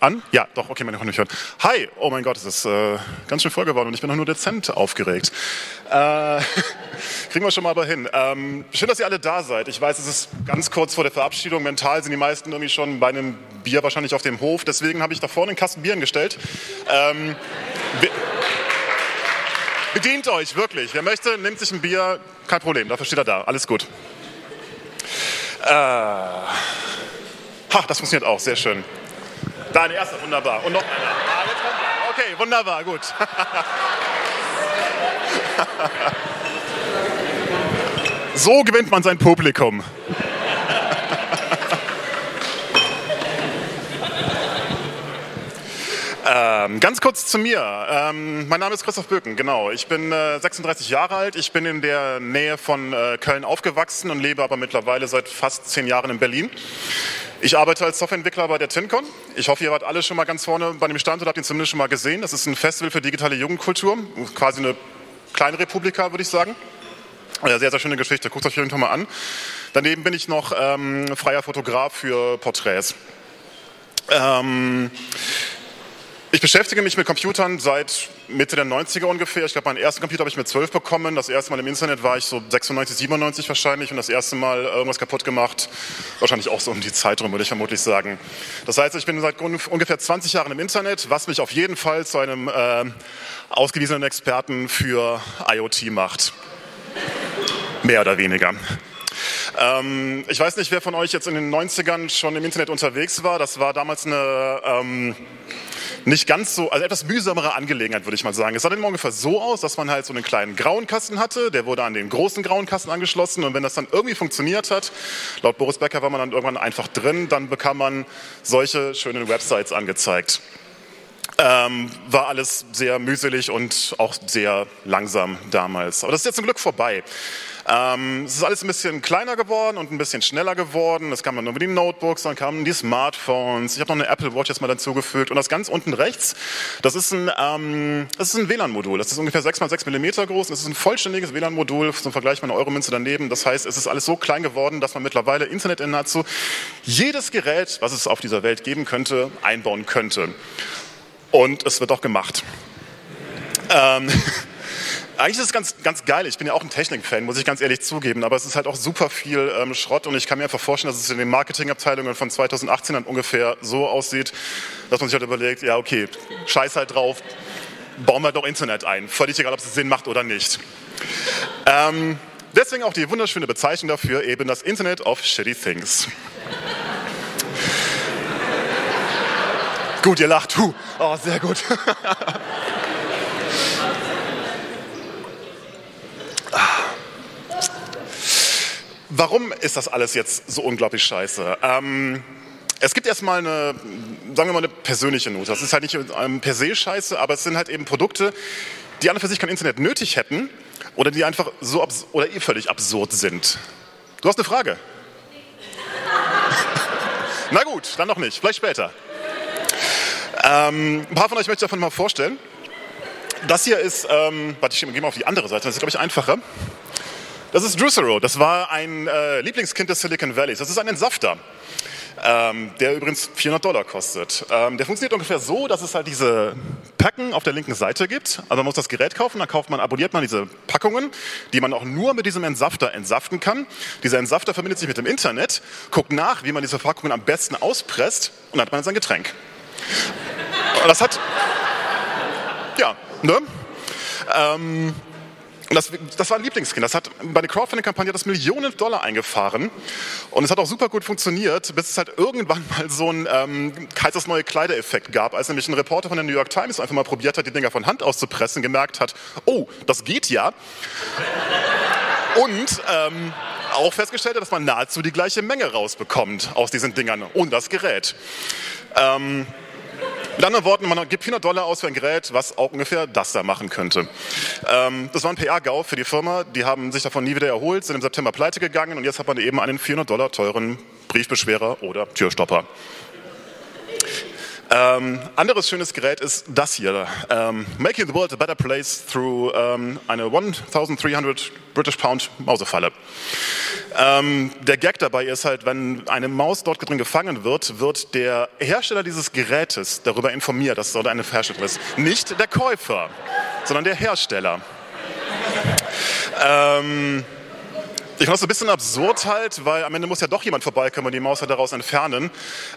An? Ja, doch, okay, kann mich hören. Hi, oh mein Gott, es ist äh, ganz schön voll geworden und ich bin noch nur dezent aufgeregt. Äh, kriegen wir schon mal aber hin. Ähm, schön, dass ihr alle da seid. Ich weiß, es ist ganz kurz vor der Verabschiedung. Mental sind die meisten irgendwie schon bei einem Bier wahrscheinlich auf dem Hof. Deswegen habe ich da vorne einen Kasten Bieren gestellt. Ähm, be bedient euch, wirklich. Wer möchte, nimmt sich ein Bier. Kein Problem, dafür steht er da. Alles gut. Äh, ha, das funktioniert auch, sehr schön. Da ein erster, wunderbar. Und noch einer. Okay, wunderbar, gut. so gewinnt man sein Publikum. Ähm, ganz kurz zu mir. Ähm, mein Name ist Christoph Böken, genau. Ich bin äh, 36 Jahre alt. Ich bin in der Nähe von äh, Köln aufgewachsen und lebe aber mittlerweile seit fast zehn Jahren in Berlin. Ich arbeite als Softwareentwickler bei der TinCon. Ich hoffe, ihr wart alle schon mal ganz vorne bei dem Stand oder habt ihn zumindest schon mal gesehen. Das ist ein Festival für digitale Jugendkultur, quasi eine kleine Republika, würde ich sagen. Sehr, sehr schöne Geschichte. Guckt euch Fall mal an. Daneben bin ich noch ähm, freier Fotograf für Porträts. Ähm, ich beschäftige mich mit Computern seit Mitte der 90er ungefähr. Ich glaube, meinen ersten Computer habe ich mit 12 bekommen. Das erste Mal im Internet war ich so 96, 97 wahrscheinlich und das erste Mal irgendwas kaputt gemacht. Wahrscheinlich auch so um die Zeit rum, würde ich vermutlich sagen. Das heißt, ich bin seit ungefähr 20 Jahren im Internet, was mich auf jeden Fall zu einem äh, ausgewiesenen Experten für IoT macht. Mehr oder weniger. Ähm, ich weiß nicht, wer von euch jetzt in den 90ern schon im Internet unterwegs war. Das war damals eine... Ähm, nicht ganz so, also etwas mühsamere Angelegenheit, würde ich mal sagen. Es sah dann ungefähr so aus, dass man halt so einen kleinen grauen Kasten hatte, der wurde an den großen grauen Kasten angeschlossen und wenn das dann irgendwie funktioniert hat, laut Boris Becker war man dann irgendwann einfach drin, dann bekam man solche schönen Websites angezeigt. Ähm, war alles sehr mühselig und auch sehr langsam damals. Aber das ist jetzt zum Glück vorbei. Ähm, es ist alles ein bisschen kleiner geworden und ein bisschen schneller geworden. Es kam dann über die Notebooks, dann kamen die Smartphones. Ich habe noch eine Apple Watch jetzt mal dazugefügt. Und das ganz unten rechts, das ist ein, ähm, ein WLAN-Modul. Das ist ungefähr 6 x 6 mm groß. Das ist ein vollständiges WLAN-Modul zum Vergleich mit einer Euromünze daneben. Das heißt, es ist alles so klein geworden, dass man mittlerweile Internet in nahezu jedes Gerät, was es auf dieser Welt geben könnte, einbauen könnte. Und es wird auch gemacht. Ähm, eigentlich ist es ganz, ganz geil. Ich bin ja auch ein Technik-Fan, muss ich ganz ehrlich zugeben. Aber es ist halt auch super viel ähm, Schrott. Und ich kann mir einfach vorstellen, dass es in den Marketingabteilungen von 2018 dann ungefähr so aussieht, dass man sich halt überlegt, ja, okay, scheiß halt drauf, bauen wir doch Internet ein. Völlig egal, ob es Sinn macht oder nicht. Ähm, deswegen auch die wunderschöne Bezeichnung dafür, eben das Internet of Shitty Things. gut, ihr lacht. Huh. Oh, sehr gut. Warum ist das alles jetzt so unglaublich scheiße? Ähm, es gibt erstmal eine, sagen wir mal, eine persönliche Note. Das ist halt nicht per se scheiße, aber es sind halt eben Produkte, die an und für sich kein Internet nötig hätten oder die einfach so oder eh völlig absurd sind. Du hast eine Frage? Na gut, dann noch nicht, vielleicht später. Ähm, ein paar von euch möchte ich davon mal vorstellen. Das hier ist, ähm, warte, ich gehe mal auf die andere Seite, das ist, glaube ich, einfacher. Das ist Drusero. Das war ein äh, Lieblingskind des Silicon Valleys. Das ist ein Entsafter. Ähm, der übrigens 400 Dollar kostet. Ähm, der funktioniert ungefähr so, dass es halt diese Packen auf der linken Seite gibt. Also man muss das Gerät kaufen, dann kauft man, abonniert man diese Packungen, die man auch nur mit diesem Entsafter entsaften kann. Dieser Entsafter verbindet sich mit dem Internet, guckt nach, wie man diese Packungen am besten auspresst und dann hat man sein Getränk. Und das hat, ja, ne? Ähm, das, das, war ein Lieblingskind. Das hat bei der Crowdfunding-Kampagne das Millionen Dollar eingefahren. Und es hat auch super gut funktioniert, bis es halt irgendwann mal so ein ähm, Kaisers neue Kleider-Effekt gab, als nämlich ein Reporter von der New York Times einfach mal probiert hat, die Dinger von Hand auszupressen, gemerkt hat, oh, das geht ja. Und ähm, auch festgestellt hat, dass man nahezu die gleiche Menge rausbekommt aus diesen Dingern und das Gerät. Ähm, mit anderen Worten, man gibt 400 Dollar aus für ein Gerät, was auch ungefähr das da machen könnte. Ähm, das war ein PR-GAU für die Firma. Die haben sich davon nie wieder erholt, sind im September pleite gegangen und jetzt hat man eben einen 400 Dollar teuren Briefbeschwerer oder Türstopper. Ähm, anderes schönes Gerät ist das hier. Ähm, Making the World a Better Place through ähm, eine 1300 British Pound Mausefalle. Ähm, der Gag dabei ist halt, wenn eine Maus dort drin gefangen wird, wird der Hersteller dieses Gerätes darüber informiert, dass es dort eine Hersteller ist. Nicht der Käufer, sondern der Hersteller. Ähm, ich fand das ein bisschen absurd halt, weil am Ende muss ja doch jemand vorbeikommen und die Maus halt daraus entfernen.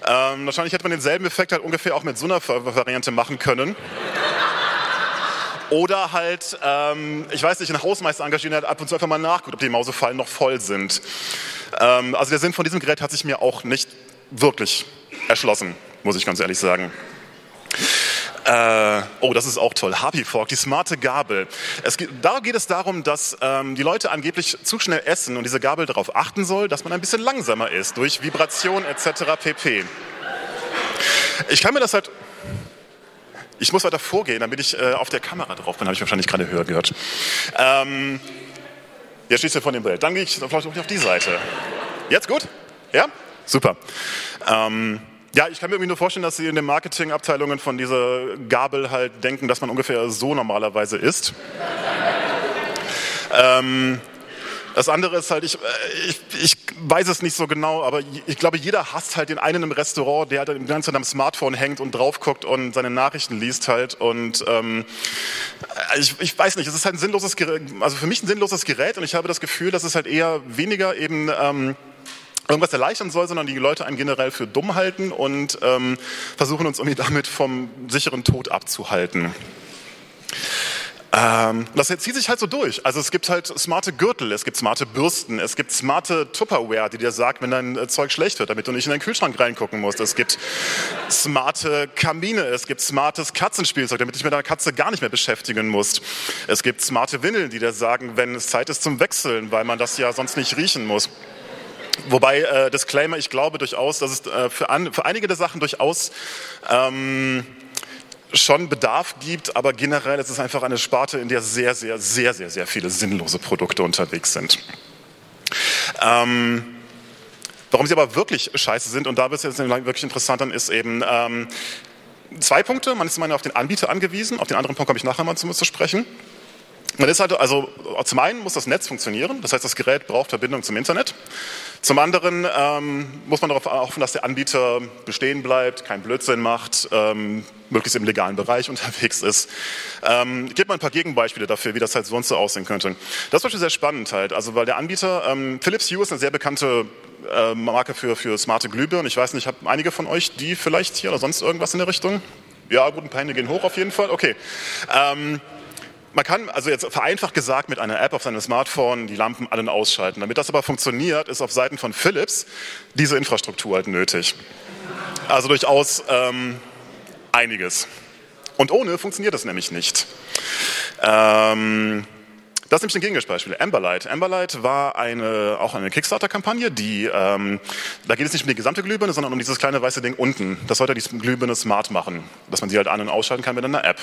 Ähm, wahrscheinlich hätte man denselben Effekt halt ungefähr auch mit so einer Variante machen können. Oder halt, ähm, ich weiß nicht, ein Hausmeister engagieren, der ab und zu einfach mal nachguckt, ob die Mausefallen noch voll sind. Ähm, also der Sinn von diesem Gerät hat sich mir auch nicht wirklich erschlossen, muss ich ganz ehrlich sagen. Äh, oh, das ist auch toll. Happy Fork, die smarte Gabel. Es geht, da geht es darum, dass ähm, die Leute angeblich zu schnell essen und diese Gabel darauf achten soll, dass man ein bisschen langsamer ist durch Vibration etc. pp. Ich kann mir das halt ich muss weiter vorgehen, damit ich äh, auf der Kamera drauf bin, habe ich wahrscheinlich gerade höher gehört. Ähm, jetzt schließt ihr von dem Bild. Dann gehe ich vielleicht auf die Seite. Jetzt gut? Ja? Super. Ähm, ja, ich kann mir irgendwie nur vorstellen, dass Sie in den Marketingabteilungen von dieser Gabel halt denken, dass man ungefähr so normalerweise isst. ähm, das andere ist halt, ich, äh, ich, ich weiß es nicht so genau, aber ich glaube, jeder hasst halt den einen im Restaurant, der halt die ganze Zeit am Smartphone hängt und drauf guckt und seine Nachrichten liest halt. Und ähm, ich, ich weiß nicht, es ist halt ein sinnloses Gerät, also für mich ein sinnloses Gerät und ich habe das Gefühl, dass es halt eher weniger eben ähm, irgendwas erleichtern soll, sondern die Leute einen generell für dumm halten und ähm, versuchen uns irgendwie damit vom sicheren Tod abzuhalten. Ähm, das zieht sich halt so durch. Also es gibt halt smarte Gürtel, es gibt smarte Bürsten, es gibt smarte Tupperware, die dir sagt, wenn dein äh, Zeug schlecht wird, damit du nicht in deinen Kühlschrank reingucken musst. Es gibt smarte Kamine, es gibt smartes Katzenspielzeug, damit dich mit deiner Katze gar nicht mehr beschäftigen musst. Es gibt smarte Windeln, die dir sagen, wenn es Zeit ist zum Wechseln, weil man das ja sonst nicht riechen muss. Wobei, äh, Disclaimer, ich glaube durchaus, dass es äh, für, an, für einige der Sachen durchaus ähm, schon Bedarf gibt, aber generell ist es einfach eine Sparte, in der sehr, sehr, sehr, sehr, sehr viele sinnlose Produkte unterwegs sind. Ähm, warum sie aber wirklich scheiße sind, und da wird es jetzt wirklich interessant, dann ist eben ähm, zwei Punkte. Man ist immer auf den Anbieter angewiesen, auf den anderen Punkt komme ich nachher mal zu, zu sprechen. Man ist halt, also zum einen muss das Netz funktionieren, das heißt, das Gerät braucht Verbindung zum Internet. Zum anderen ähm, muss man darauf hoffen, dass der Anbieter bestehen bleibt, keinen Blödsinn macht, ähm, möglichst im legalen Bereich unterwegs ist. Ähm, ich gebe mal ein paar Gegenbeispiele dafür, wie das halt sonst so aussehen könnte. Das ist zum Beispiel sehr spannend halt, also weil der Anbieter, ähm, Philips Hue ist eine sehr bekannte äh, Marke für, für smarte Glühbirnen. Ich weiß nicht, haben einige von euch die vielleicht hier oder sonst irgendwas in der Richtung? Ja, gut, ein paar Hände gehen hoch auf jeden Fall. Okay. Ähm, man kann also jetzt vereinfacht gesagt mit einer App auf seinem Smartphone die Lampen allen ausschalten. Damit das aber funktioniert, ist auf Seiten von Philips diese Infrastruktur halt nötig. Also durchaus ähm, einiges. Und ohne funktioniert das nämlich nicht. Ähm, das ist nämlich ein Gegenbeispiel. Amberlight. Amberlight war eine, auch eine Kickstarter-Kampagne, die, ähm, da geht es nicht um die gesamte Glühbirne, sondern um dieses kleine weiße Ding unten. Das sollte die Glühbirne smart machen, dass man sie halt an- und ausschalten kann mit einer App.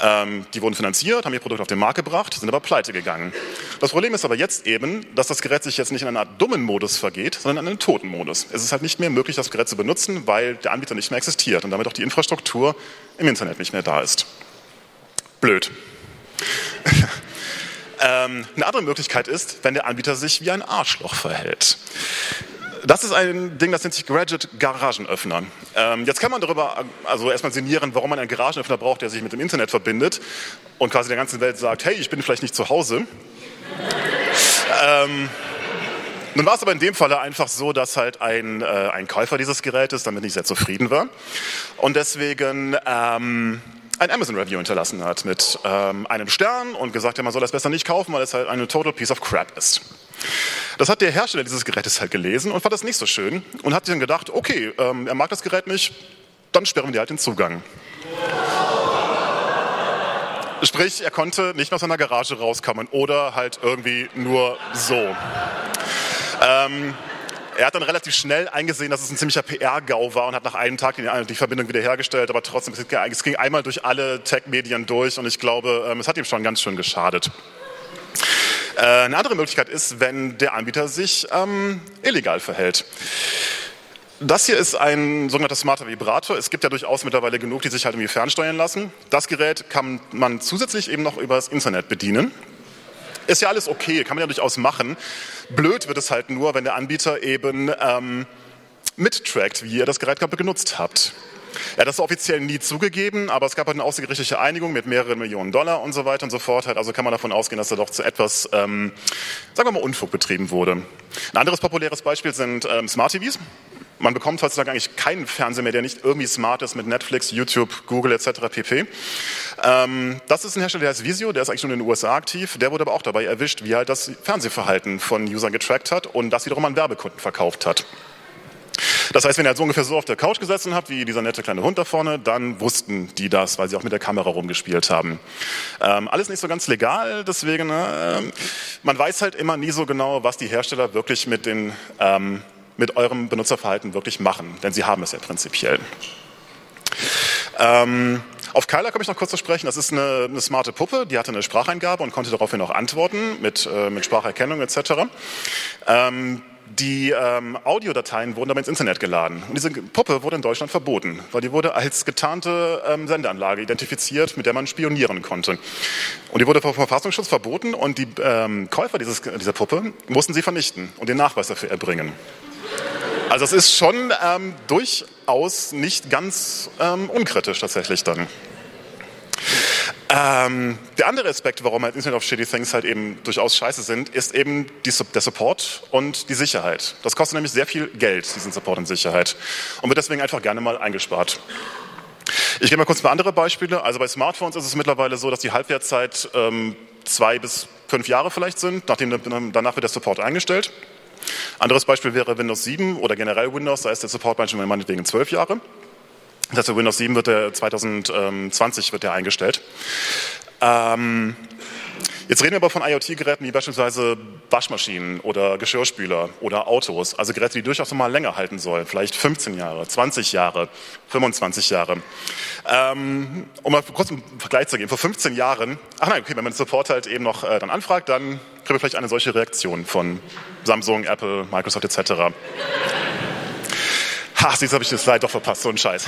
Ähm, die wurden finanziert, haben ihr Produkt auf den Markt gebracht, sind aber pleite gegangen. Das Problem ist aber jetzt eben, dass das Gerät sich jetzt nicht in einer Art dummen Modus vergeht, sondern in einen toten Modus. Es ist halt nicht mehr möglich, das Gerät zu benutzen, weil der Anbieter nicht mehr existiert und damit auch die Infrastruktur im Internet nicht mehr da ist. Blöd. Ähm, eine andere Möglichkeit ist, wenn der Anbieter sich wie ein Arschloch verhält. Das ist ein Ding, das nennt sich Graduate Garagenöffner. Ähm, jetzt kann man darüber also erstmal sinnieren, warum man einen Garagenöffner braucht, der sich mit dem Internet verbindet und quasi der ganzen Welt sagt, hey, ich bin vielleicht nicht zu Hause. ähm, nun war es aber in dem Falle einfach so, dass halt ein, äh, ein Käufer dieses Gerätes damit nicht sehr zufrieden war und deswegen ähm, ein Amazon-Review hinterlassen hat mit ähm, einem Stern und gesagt hat, man soll das besser nicht kaufen, weil es halt eine total piece of crap ist. Das hat der Hersteller dieses Gerätes halt gelesen und fand das nicht so schön und hat dann gedacht, okay, ähm, er mag das Gerät nicht, dann sperren wir halt den Zugang. Sprich, er konnte nicht aus seiner Garage rauskommen oder halt irgendwie nur so. Ähm, er hat dann relativ schnell eingesehen, dass es ein ziemlicher PR-GAU war und hat nach einem Tag die, die Verbindung wiederhergestellt, aber trotzdem, es ging einmal durch alle Tech-Medien durch und ich glaube, ähm, es hat ihm schon ganz schön geschadet. Äh, eine andere Möglichkeit ist, wenn der Anbieter sich ähm, illegal verhält. Das hier ist ein sogenannter smarter Vibrator. Es gibt ja durchaus mittlerweile genug, die sich halt irgendwie fernsteuern lassen. Das Gerät kann man zusätzlich eben noch über das Internet bedienen. Ist ja alles okay, kann man ja durchaus machen. Blöd wird es halt nur, wenn der Anbieter eben ähm, mittrackt, wie ihr das Gerät gerade genutzt habt. Er hat das offiziell nie zugegeben, aber es gab halt eine außergerichtliche Einigung mit mehreren Millionen Dollar und so weiter und so fort. Also kann man davon ausgehen, dass da doch zu etwas, ähm, sagen wir mal, Unfug betrieben wurde. Ein anderes populäres Beispiel sind ähm, Smart TVs. Man bekommt heutzutage eigentlich keinen Fernseher mehr, der nicht irgendwie smart ist mit Netflix, YouTube, Google etc. pp. Ähm, das ist ein Hersteller, der heißt Visio, der ist eigentlich nur in den USA aktiv. Der wurde aber auch dabei erwischt, wie er halt das Fernsehverhalten von Usern getrackt hat und das wiederum an Werbekunden verkauft hat. Das heißt, wenn ihr halt so ungefähr so auf der Couch gesessen habt, wie dieser nette kleine Hund da vorne, dann wussten die das, weil sie auch mit der Kamera rumgespielt haben. Ähm, alles nicht so ganz legal, deswegen, äh, man weiß halt immer nie so genau, was die Hersteller wirklich mit, den, ähm, mit eurem Benutzerverhalten wirklich machen, denn sie haben es ja prinzipiell. Ähm, auf Kyla komme ich noch kurz zu sprechen. Das ist eine, eine, smarte Puppe, die hatte eine Spracheingabe und konnte daraufhin auch antworten mit, äh, mit Spracherkennung etc. Ähm, die ähm, Audiodateien wurden aber ins Internet geladen. Und diese Puppe wurde in Deutschland verboten, weil die wurde als getarnte ähm, Sendeanlage identifiziert, mit der man spionieren konnte. Und die wurde vom Verfassungsschutz verboten und die ähm, Käufer dieses, dieser Puppe mussten sie vernichten und den Nachweis dafür erbringen. Also es ist schon ähm, durchaus nicht ganz ähm, unkritisch tatsächlich dann. Ähm, der andere Aspekt, warum halt Internet of Shitty Things halt eben durchaus scheiße sind, ist eben die, der Support und die Sicherheit. Das kostet nämlich sehr viel Geld, diesen Support und Sicherheit. Und wird deswegen einfach gerne mal eingespart. Ich gebe mal kurz ein paar andere Beispiele. Also bei Smartphones ist es mittlerweile so, dass die Halbwertszeit ähm, zwei bis fünf Jahre vielleicht sind. Nachdem, danach wird der Support eingestellt. Anderes Beispiel wäre Windows 7 oder generell Windows. Da ist der Support manchmal meinetwegen zwölf Jahre. Das für Windows 7 wird der 2020 wird der eingestellt. Ähm, Jetzt reden wir aber von IoT-Geräten wie beispielsweise Waschmaschinen oder Geschirrspüler oder Autos, also Geräte, die durchaus noch mal länger halten sollen, vielleicht 15 Jahre, 20 Jahre, 25 Jahre. Ähm, um mal kurz einen Vergleich zu geben, vor 15 Jahren, ach nein, okay, wenn man den Support halt eben noch äh, dann anfragt, dann kriegen wir vielleicht eine solche Reaktion von Samsung, Apple, Microsoft etc. Ha, du, habe ich das Slide doch verpasst, so ein Scheiß.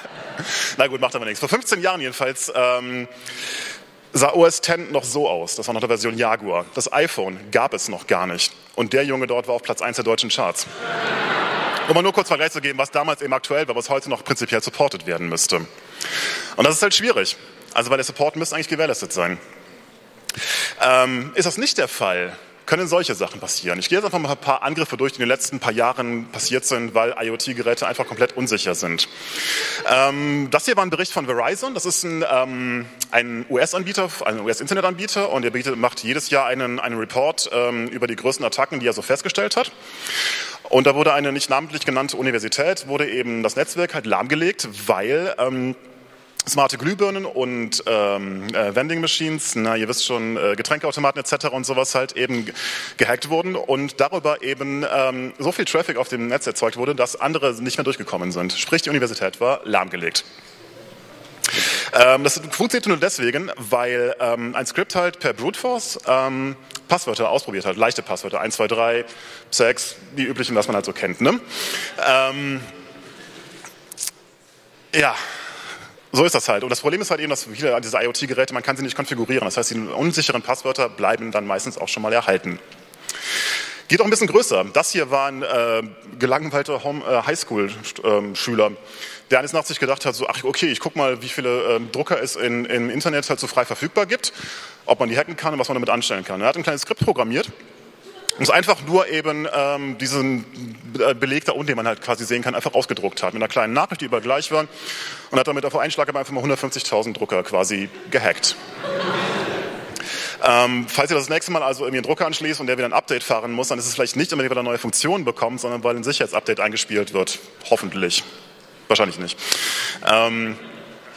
Na gut, macht aber nichts. Vor 15 Jahren jedenfalls ähm, sah OS X noch so aus. Das war noch der Version Jaguar. Das iPhone gab es noch gar nicht. Und der Junge dort war auf Platz 1 der deutschen Charts. Um mal nur kurz Vergleich zu geben, was damals eben aktuell war, was heute noch prinzipiell supported werden müsste. Und das ist halt schwierig. Also weil der Support müsste eigentlich gewährleistet sein. Ähm, ist das nicht der Fall, können solche Sachen passieren. Ich gehe jetzt einfach mal ein paar Angriffe durch, die in den letzten paar Jahren passiert sind, weil IoT-Geräte einfach komplett unsicher sind. Ähm, das hier war ein Bericht von Verizon. Das ist ein, ähm, ein US-Anbieter, ein US-Internetanbieter und der bietet, macht jedes Jahr einen, einen Report ähm, über die größten Attacken, die er so festgestellt hat. Und da wurde eine nicht namentlich genannte Universität, wurde eben das Netzwerk halt lahmgelegt, weil ähm, smarte Glühbirnen und ähm, äh, Vending Machines, na, ihr wisst schon, äh, Getränkeautomaten etc. und sowas halt eben gehackt wurden und darüber eben ähm, so viel Traffic auf dem Netz erzeugt wurde, dass andere nicht mehr durchgekommen sind. Sprich, die Universität war lahmgelegt. Ähm, das funktioniert nur deswegen, weil ähm, ein Skript halt per Brute Force ähm, Passwörter ausprobiert hat, leichte Passwörter, 1, 2, 3, 6, die üblichen, was man halt so kennt. Ne? Ähm, ja, so ist das halt. Und das Problem ist halt eben, dass viele dieser IoT-Geräte, man kann sie nicht konfigurieren. Das heißt, die unsicheren Passwörter bleiben dann meistens auch schon mal erhalten. Geht auch ein bisschen größer. Das hier war ein äh, gelangweilter äh, Highschool-Schüler, ähm, der eines Nachts sich gedacht hat, so, ach okay, ich guck mal, wie viele ähm, Drucker es in, im Internet halt so frei verfügbar gibt, ob man die hacken kann und was man damit anstellen kann. Er hat ein kleines Skript programmiert und es einfach nur eben ähm, diesen äh, Beleg da unten, den man halt quasi sehen kann, einfach ausgedruckt hat. Mit einer kleinen Nachricht, die überall gleich war. Und hat damit auf einen Schlag einfach mal 150.000 Drucker quasi gehackt. Ähm, falls ihr das nächste Mal also irgendwie einen Drucker anschließt und der wieder ein Update fahren muss, dann ist es vielleicht nicht unbedingt, weil er neue Funktionen bekommt, sondern weil ein Sicherheitsupdate eingespielt wird. Hoffentlich. Wahrscheinlich nicht. Ähm,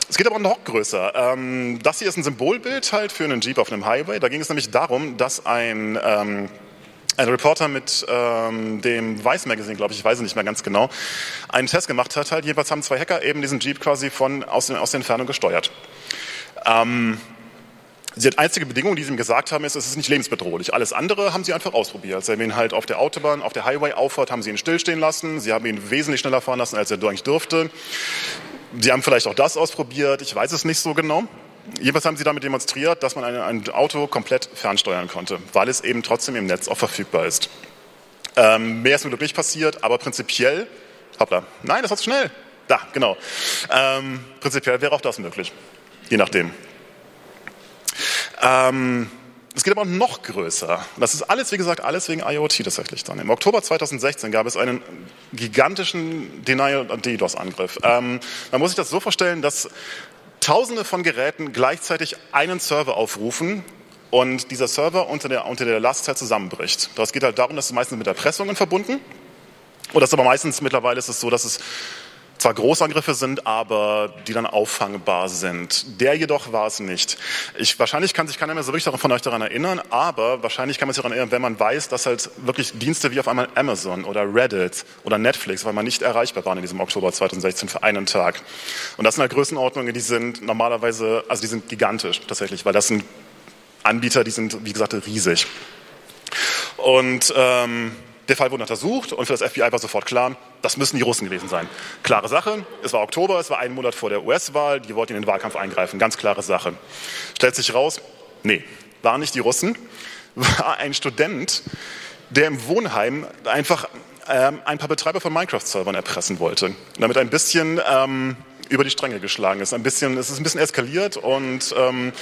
es geht aber noch größer. Ähm, das hier ist ein Symbolbild halt für einen Jeep auf einem Highway. Da ging es nämlich darum, dass ein ähm, ein Reporter mit ähm, dem Vice Magazine, glaube ich, ich weiß es nicht mehr ganz genau, einen Test gemacht hat. Halt, jedenfalls haben zwei Hacker eben diesen Jeep quasi von, aus, aus der Entfernung gesteuert. Ähm, Die einzige Bedingung, die sie ihm gesagt haben, ist, es ist nicht lebensbedrohlich. Alles andere haben sie einfach ausprobiert. Sie haben ihn halt auf der Autobahn, auf der Highway auffahrt, haben sie ihn stillstehen lassen. Sie haben ihn wesentlich schneller fahren lassen, als er eigentlich durfte. Sie haben vielleicht auch das ausprobiert. Ich weiß es nicht so genau. Jedenfalls haben sie damit demonstriert, dass man ein, ein Auto komplett fernsteuern konnte, weil es eben trotzdem im Netz auch verfügbar ist. Ähm, mehr ist mir glücklich passiert, aber prinzipiell, hoppla, nein, das war zu schnell. Da, genau. Ähm, prinzipiell wäre auch das möglich, je nachdem. Ähm, es geht aber noch größer. Das ist alles, wie gesagt, alles wegen IoT tatsächlich dann. Im Oktober 2016 gab es einen gigantischen Denial-DDoS-Angriff. Ähm, man muss sich das so vorstellen, dass Tausende von Geräten gleichzeitig einen Server aufrufen und dieser Server unter der, unter der Last halt zusammenbricht. Das geht halt darum, dass es meistens mit Erpressungen verbunden. Oder das aber meistens mittlerweile ist es so, dass es zwar Großangriffe sind, aber die dann auffangbar sind. Der jedoch war es nicht. Ich, wahrscheinlich kann sich keiner mehr so wirklich von euch daran erinnern, aber wahrscheinlich kann man sich daran erinnern, wenn man weiß, dass halt wirklich Dienste wie auf einmal Amazon oder Reddit oder Netflix, weil man nicht erreichbar waren in diesem Oktober 2016 für einen Tag. Und das sind halt Größenordnungen, die sind normalerweise, also die sind gigantisch tatsächlich, weil das sind Anbieter, die sind, wie gesagt, riesig. Und ähm, der Fall wurde untersucht und für das FBI war sofort klar, das müssen die Russen gewesen sein. Klare Sache, es war Oktober, es war ein Monat vor der US-Wahl, die wollten in den Wahlkampf eingreifen, ganz klare Sache. Stellt sich raus, nee, waren nicht die Russen, war ein Student, der im Wohnheim einfach ähm, ein paar Betreiber von Minecraft-Servern erpressen wollte. Damit ein bisschen ähm, über die Stränge geschlagen ist. Ein bisschen, es ist ein bisschen eskaliert und ähm,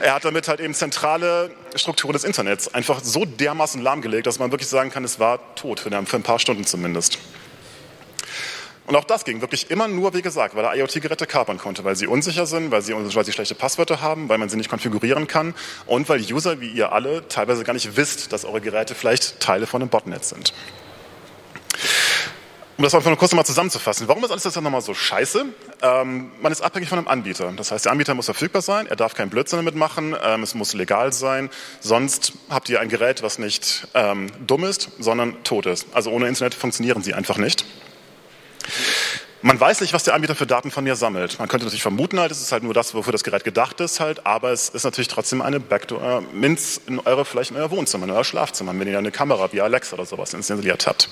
er hat damit halt eben zentrale Strukturen des Internets einfach so dermaßen lahmgelegt, dass man wirklich sagen kann, es war tot, für ein paar Stunden zumindest. Und auch das ging wirklich immer nur, wie gesagt, weil er IoT-Geräte kapern konnte, weil sie unsicher sind, weil sie, weil sie schlechte Passwörter haben, weil man sie nicht konfigurieren kann und weil User wie ihr alle teilweise gar nicht wisst, dass eure Geräte vielleicht Teile von einem Botnet sind. Um das nur kurz mal zusammenzufassen, warum ist alles das dann nochmal so scheiße? Ähm, man ist abhängig von einem Anbieter. Das heißt, der Anbieter muss verfügbar sein, er darf keinen Blödsinn damit machen, ähm, es muss legal sein, sonst habt ihr ein Gerät, was nicht ähm, dumm ist, sondern tot ist. Also ohne Internet funktionieren sie einfach nicht. Man weiß nicht, was der Anbieter für Daten von mir sammelt. Man könnte natürlich vermuten, halt, es ist halt nur das, wofür das Gerät gedacht ist, halt, aber es ist natürlich trotzdem eine Backdoor-Minz in eure, vielleicht in euer Wohnzimmer, in euer Schlafzimmer, wenn ihr eine Kamera wie Alexa oder sowas installiert habt.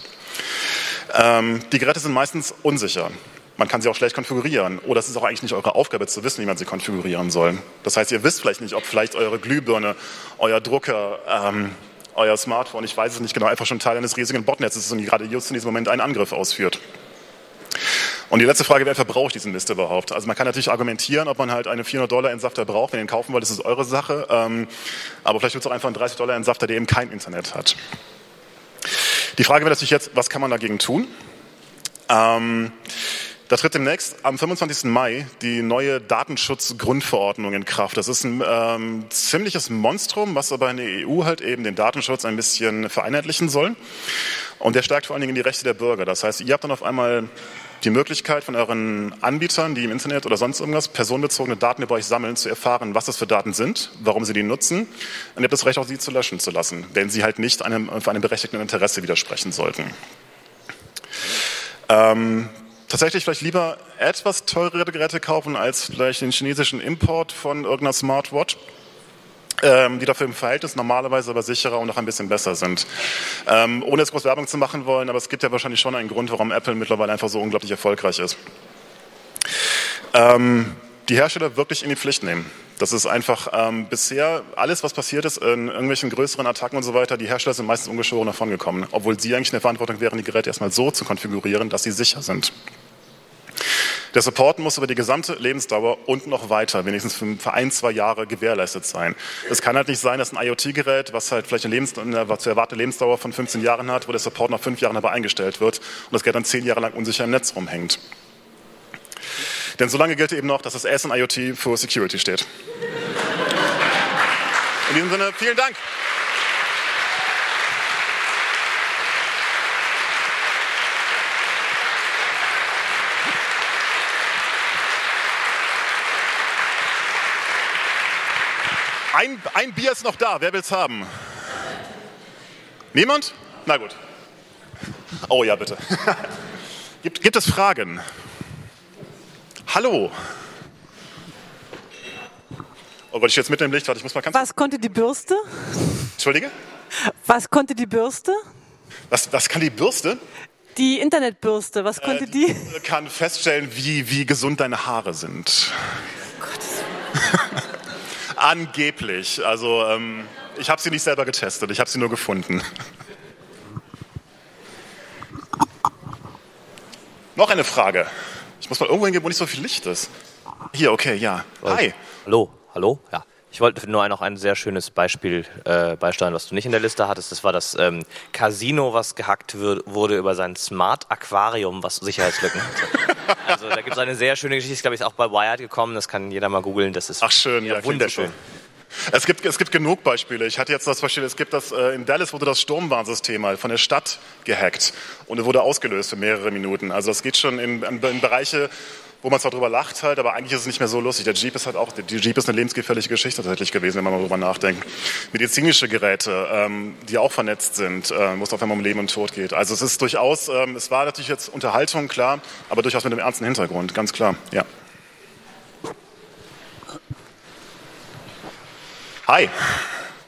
Ähm, die Geräte sind meistens unsicher. Man kann sie auch schlecht konfigurieren. Oder es ist auch eigentlich nicht eure Aufgabe zu wissen, wie man sie konfigurieren soll. Das heißt, ihr wisst vielleicht nicht, ob vielleicht eure Glühbirne, euer Drucker, ähm, euer Smartphone, ich weiß es nicht genau, einfach schon Teil eines riesigen Botnetzes ist und gerade just in diesem Moment einen Angriff ausführt. Und die letzte Frage, wer verbraucht diesen Mist überhaupt? Also man kann natürlich argumentieren, ob man halt einen 400 Dollar Entsafter braucht. Wenn ihr ihn kaufen wollt, ist es eure Sache. Ähm, aber vielleicht wird es auch einfach einen 30 Dollar Entsafter, der eben kein Internet hat. Die Frage wäre natürlich jetzt, was kann man dagegen tun? Ähm, da tritt demnächst am 25. Mai die neue Datenschutzgrundverordnung in Kraft. Das ist ein ähm, ziemliches Monstrum, was aber in der EU halt eben den Datenschutz ein bisschen vereinheitlichen soll. Und der stärkt vor allen Dingen die Rechte der Bürger. Das heißt, ihr habt dann auf einmal die Möglichkeit von euren Anbietern, die im Internet oder sonst irgendwas personenbezogene Daten über euch sammeln, zu erfahren, was das für Daten sind, warum sie die nutzen. Und ihr habt das Recht, auch sie zu löschen zu lassen, wenn sie halt nicht einem, einem berechtigten Interesse widersprechen sollten. Ähm, tatsächlich vielleicht lieber etwas teurere Geräte kaufen als vielleicht den chinesischen Import von irgendeiner Smartwatch die dafür im Verhältnis normalerweise aber sicherer und auch ein bisschen besser sind. Ähm, ohne jetzt groß Werbung zu machen wollen, aber es gibt ja wahrscheinlich schon einen Grund, warum Apple mittlerweile einfach so unglaublich erfolgreich ist. Ähm, die Hersteller wirklich in die Pflicht nehmen. Das ist einfach ähm, bisher alles, was passiert ist in irgendwelchen größeren Attacken und so weiter, die Hersteller sind meistens ungeschoren davon gekommen, obwohl sie eigentlich in der Verantwortung wären, die Geräte erstmal so zu konfigurieren, dass sie sicher sind. Der Support muss über die gesamte Lebensdauer und noch weiter, wenigstens für ein, zwei Jahre gewährleistet sein. Es kann halt nicht sein, dass ein IoT-Gerät, was halt vielleicht eine, eine zu erwartete Lebensdauer von 15 Jahren hat, wo der Support nach fünf Jahren aber eingestellt wird und das Gerät dann zehn Jahre lang unsicher im Netz rumhängt. Denn solange gilt eben noch, dass das S in IoT für Security steht. In diesem Sinne, vielen Dank. Ein, ein Bier ist noch da. Wer will es haben? Niemand? Na gut. Oh ja, bitte. gibt, gibt es Fragen? Hallo. Oh Gott, ich jetzt mit dem Licht, warte, ich muss mal ganz... Was konnte die Bürste? Entschuldige? Was konnte die Bürste? Was, was kann die Bürste? Die Internetbürste, was konnte Äh, die? Kann feststellen, wie, wie gesund deine Haare sind. Angeblich. Also ähm, ich habe sie nicht selber getestet, ich habe sie nur gefunden. Noch eine Frage. Ich muss mal irgendwo hingehen, wo nicht so viel Licht ist. Hier, okay, ja. Hi. Hallo, hallo, ja. Ich wollte nur noch ein sehr schönes Beispiel äh, beisteuern, was du nicht in der Liste hattest. Das war das ähm, Casino, was gehackt wird, wurde über sein Smart Aquarium, was Sicherheitslücken hatte. Also da gibt es eine sehr schöne Geschichte, ist glaube ich auch bei Wired gekommen, das kann jeder mal googeln. Das ist Ach schön, ja, wunderschön. Es gibt, es gibt genug Beispiele. Ich hatte jetzt das Beispiel, es gibt das, äh, in Dallas wurde das Sturmwarnsystem mal von der Stadt gehackt und es wurde ausgelöst für mehrere Minuten. Also das geht schon in, in, in Bereiche, wo man zwar drüber lacht halt, aber eigentlich ist es nicht mehr so lustig. Der Jeep ist halt auch, die Jeep ist eine lebensgefährliche Geschichte tatsächlich gewesen, wenn man mal drüber nachdenkt. Medizinische Geräte, ähm, die auch vernetzt sind, äh, wo es auf einmal um Leben und Tod geht. Also es ist durchaus, ähm, es war natürlich jetzt Unterhaltung, klar, aber durchaus mit einem ernsten Hintergrund, ganz klar, ja. Hi.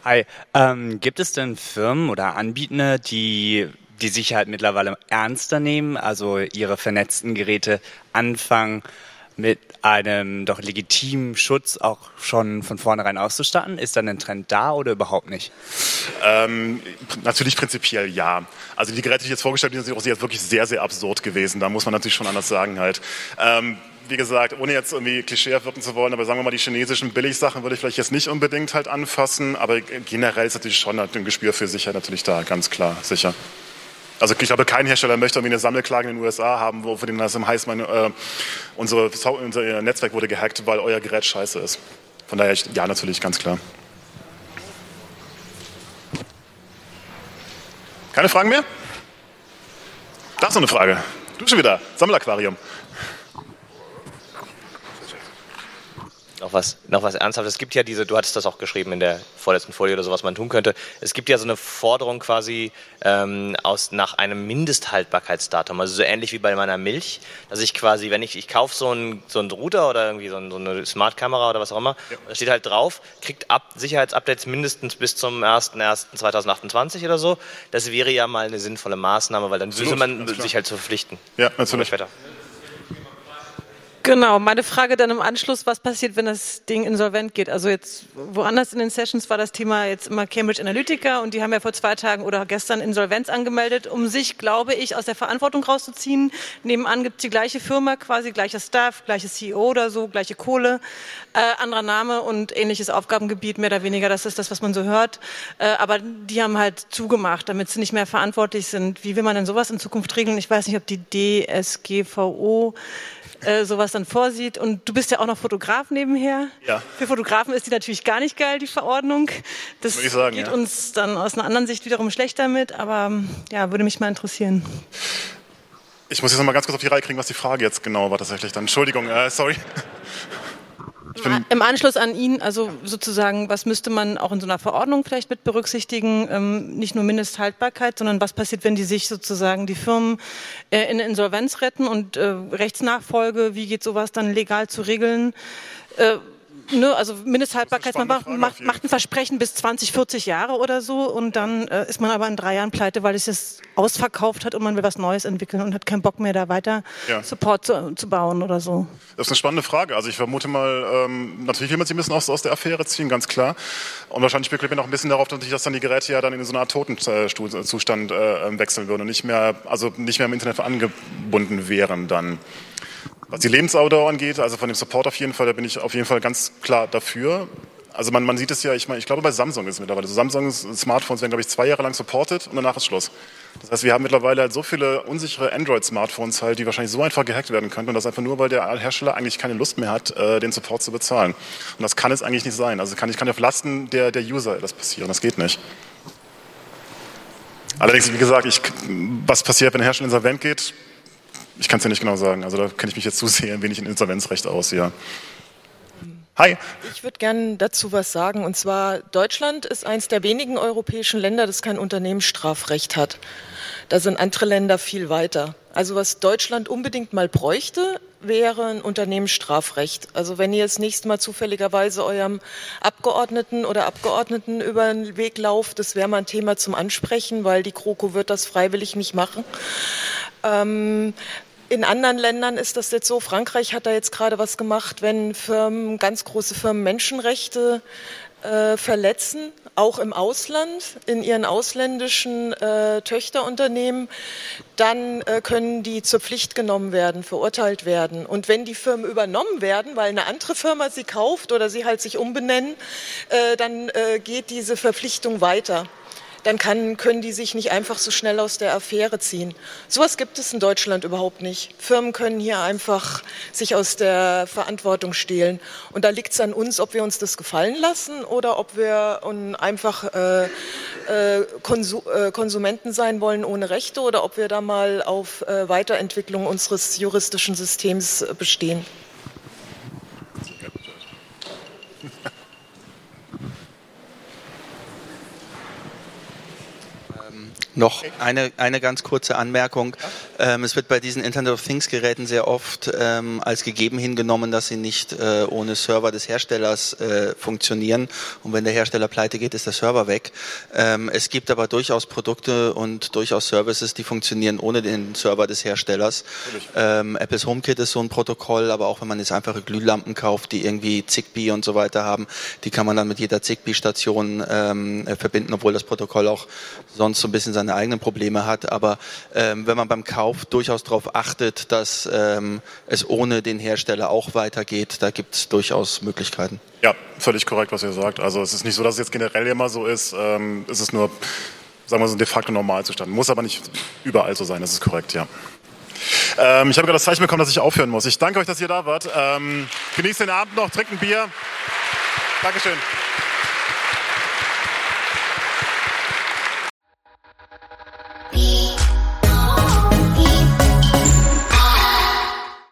Hi. Ähm, gibt es denn Firmen oder Anbieter, die die Sicherheit mittlerweile ernster nehmen, also ihre vernetzten Geräte anfangen mit einem doch legitimen Schutz auch schon von vornherein auszustatten? Ist dann ein Trend da oder überhaupt nicht? Ähm, natürlich prinzipiell ja. Also die Geräte, die ich jetzt vorgestellt habe, sind auch sehr, wirklich sehr, sehr absurd gewesen. Da muss man natürlich schon anders sagen halt. Ähm, wie gesagt, ohne jetzt irgendwie klischeehaft wirken zu wollen, aber sagen wir mal, die chinesischen Billigsachen würde ich vielleicht jetzt nicht unbedingt halt anfassen, aber generell ist natürlich schon ein Gespür für Sicherheit natürlich da, ganz klar, sicher. Also ich glaube, kein Hersteller möchte irgendwie eine Sammelklage in den USA haben, wo für den das heißt, mein, äh, unsere, unser Netzwerk wurde gehackt, weil euer Gerät scheiße ist. Von daher, ja, natürlich, ganz klar. Keine Fragen mehr? Da ist noch eine Frage. Du schon wieder. Sammelaquarium. Noch was, noch was Ernsthaftes. Es gibt ja diese, du hattest das auch geschrieben in der vorletzten Folie oder so, was man tun könnte. Es gibt ja so eine Forderung quasi ähm, aus, nach einem Mindesthaltbarkeitsdatum, also so ähnlich wie bei meiner Milch, dass ich quasi, wenn ich, ich kaufe so einen, so einen Router oder irgendwie so, ein, so eine Smart-Kamera oder was auch immer, ja. da steht halt drauf, kriegt Up Sicherheitsupdates mindestens bis zum 01.01.2028 oder so. Das wäre ja mal eine sinnvolle Maßnahme, weil dann würde man sich halt zu verpflichten. Ja, natürlich. Genau, meine Frage dann im Anschluss, was passiert, wenn das Ding insolvent geht? Also jetzt woanders in den Sessions war das Thema jetzt immer Cambridge Analytica und die haben ja vor zwei Tagen oder gestern Insolvenz angemeldet, um sich, glaube ich, aus der Verantwortung rauszuziehen. Nebenan gibt es die gleiche Firma, quasi gleicher Staff, gleiches CEO oder so, gleiche Kohle, äh, anderer Name und ähnliches Aufgabengebiet, mehr oder weniger, das ist das, was man so hört. Äh, aber die haben halt zugemacht, damit sie nicht mehr verantwortlich sind. Wie will man denn sowas in Zukunft regeln? Ich weiß nicht, ob die DSGVO äh, sowas dann vorsieht. Und du bist ja auch noch Fotograf nebenher. Ja. Für Fotografen ist die natürlich gar nicht geil, die Verordnung. Das Würde ich sagen, geht ja. uns dann aus einer anderen Sicht wiederum schlecht damit, aber ja, würde mich mal interessieren. Ich muss jetzt noch mal ganz kurz auf die Reihe kriegen, was die Frage jetzt genau war tatsächlich dann. Entschuldigung, äh, sorry. Im Anschluss an ihn, also sozusagen, was müsste man auch in so einer Verordnung vielleicht mit berücksichtigen? Ähm, nicht nur Mindesthaltbarkeit, sondern was passiert, wenn die sich sozusagen die Firmen äh, in Insolvenz retten und äh, Rechtsnachfolge, wie geht sowas dann legal zu regeln? Äh, Ne, also Mindesthaltbarkeit, man macht, macht, macht, ein Versprechen bis 20, 40 Jahre oder so und dann äh, ist man aber in drei Jahren pleite, weil es es ausverkauft hat und man will was Neues entwickeln und hat keinen Bock mehr da weiter Ja. Support zu, zu bauen oder so. Das ist eine spannende Frage. Also ich vermute mal, ähm, natürlich will man sie ein bisschen aus, aus der Affäre ziehen, ganz klar. Und wahrscheinlich spekuliert man auch ein bisschen darauf, dass dass dann die Geräte ja dann in so eine Art Totenzustand äh, wechseln würden und nicht mehr, also nicht mehr im Internet angebunden wären dann. Was die Lebensdauer angeht, also von dem Support auf jeden Fall, da bin ich auf jeden Fall ganz klar dafür. Also man, man sieht es ja, ich meine, ich glaube bei Samsung ist es mittlerweile. So Samsungs Smartphones werden, glaube ich, zwei Jahre lang supported und danach ist Schluss. Das heißt, wir haben mittlerweile halt so viele unsichere Android-Smartphones halt, die wahrscheinlich so einfach gehackt werden könnten und das einfach nur, weil der Hersteller eigentlich keine Lust mehr hat, äh, den Support zu bezahlen. Und das kann es eigentlich nicht sein. Also kann ich kann auf Lasten der, der User das passieren. Das geht nicht. Allerdings, wie gesagt, ich, was passiert, wenn der Hersteller insolvent geht, ich kann es ja nicht genau sagen. Also da kenne ich mich jetzt zu sehr ein wenig in Insolvenzrecht aus, ja. Hi. Ich würde gerne dazu was sagen. Und zwar, Deutschland ist eines der wenigen europäischen Länder, das kein Unternehmensstrafrecht hat. Da sind andere Länder viel weiter. Also was Deutschland unbedingt mal bräuchte, wäre ein Unternehmensstrafrecht. Also wenn ihr das nächste Mal zufälligerweise eurem Abgeordneten oder Abgeordneten über den Weg lauft, das wäre mal ein Thema zum Ansprechen, weil die GroKo wird das freiwillig nicht machen. Ähm, in anderen Ländern ist das jetzt so. Frankreich hat da jetzt gerade was gemacht, wenn Firmen, ganz große Firmen Menschenrechte äh, verletzen, auch im Ausland, in ihren ausländischen äh, Töchterunternehmen, dann äh, können die zur Pflicht genommen werden, verurteilt werden. Und wenn die Firmen übernommen werden, weil eine andere Firma sie kauft oder sie halt sich umbenennen, äh, dann äh, geht diese Verpflichtung weiter dann kann, können die sich nicht einfach so schnell aus der Affäre ziehen. Sowas gibt es in Deutschland überhaupt nicht. Firmen können hier einfach sich aus der Verantwortung stehlen. Und da liegt es an uns, ob wir uns das gefallen lassen oder ob wir einfach äh, äh, Konsu äh, Konsumenten sein wollen ohne Rechte oder ob wir da mal auf äh, Weiterentwicklung unseres juristischen Systems bestehen. Noch eine, eine ganz kurze Anmerkung. Ähm, es wird bei diesen Internet of Things Geräten sehr oft ähm, als gegeben hingenommen, dass sie nicht äh, ohne Server des Herstellers äh, funktionieren. Und wenn der Hersteller pleite geht, ist der Server weg. Ähm, es gibt aber durchaus Produkte und durchaus Services, die funktionieren ohne den Server des Herstellers. Ähm, Apples HomeKit ist so ein Protokoll, aber auch wenn man jetzt einfache Glühlampen kauft, die irgendwie Zigbee und so weiter haben, die kann man dann mit jeder Zigbee-Station ähm, äh, verbinden, obwohl das Protokoll auch sonst so ein bisschen seine eigenen Probleme hat. Aber ähm, wenn man beim Kauf durchaus darauf achtet, dass ähm, es ohne den Hersteller auch weitergeht, da gibt es durchaus Möglichkeiten. Ja, völlig korrekt, was ihr sagt. Also es ist nicht so, dass es jetzt generell immer so ist. Ähm, es ist nur, sagen wir so, ein de facto Normalzustand. Muss aber nicht überall so sein, das ist korrekt, ja. Ähm, ich habe gerade das Zeichen bekommen, dass ich aufhören muss. Ich danke euch, dass ihr da wart. Ähm, genießt den Abend noch, trinkt ein Bier. Dankeschön. happy.